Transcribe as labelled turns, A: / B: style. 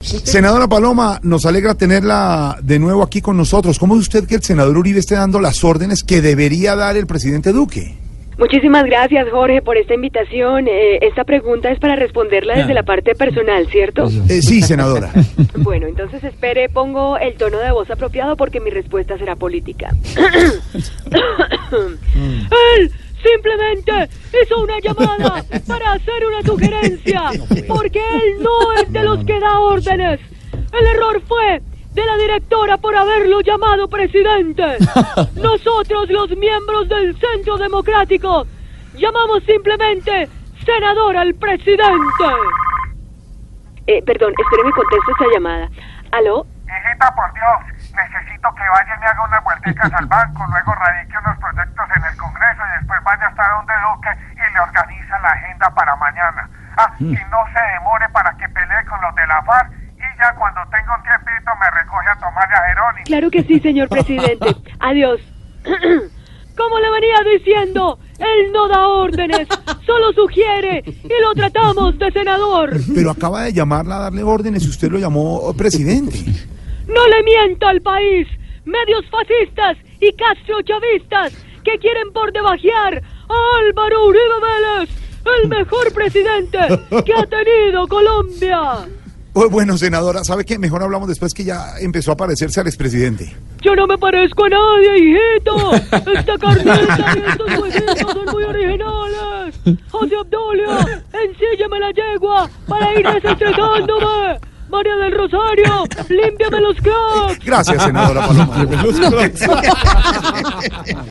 A: Senadora Paloma, nos alegra tenerla de nuevo aquí con nosotros. ¿Cómo es usted que el senador Uribe esté dando las órdenes que debería dar el presidente Duque?
B: Muchísimas gracias, Jorge, por esta invitación. Eh, esta pregunta es para responderla desde la parte personal, ¿cierto?
A: Eh, sí, senadora.
B: Bueno, entonces espere, pongo el tono de voz apropiado porque mi respuesta será política. Él simplemente hizo una llamada para hacer una sugerencia, porque él no es de los que da órdenes. El error fue de la directora por haberlo llamado presidente. Nosotros, los miembros del Centro Democrático, llamamos simplemente senador al presidente. Eh, perdón, espéreme, contesto esta llamada. ¿Aló?
C: Hijita, por Dios, necesito que vaya y me haga unas vuelticas al banco, luego radique unos y le organiza la agenda para mañana. Ah, y no se demore para que pelee con los de la FARC y ya cuando tenga un tiempito me recoge a tomar a Jerónimo.
B: Claro que sí, señor presidente. Adiós. Como le venía diciendo, él no da órdenes, solo sugiere y lo tratamos de senador.
A: Pero acaba de llamarla a darle órdenes y usted lo llamó presidente.
B: No le mienta al país. Medios fascistas y castrochavistas que quieren por debajear Álvaro Uribe Vélez, el mejor presidente que ha tenido Colombia.
A: Oh, bueno, senadora, ¿sabe qué? Mejor hablamos después que ya empezó a parecerse al expresidente.
B: Yo no me parezco a nadie, hijito. Esta carnita y estos huesitos son muy originales. José Obdulio, ensíllame la yegua para ir desestresándome. María del Rosario, límpiame los cracks.
A: Gracias, senadora Paloma.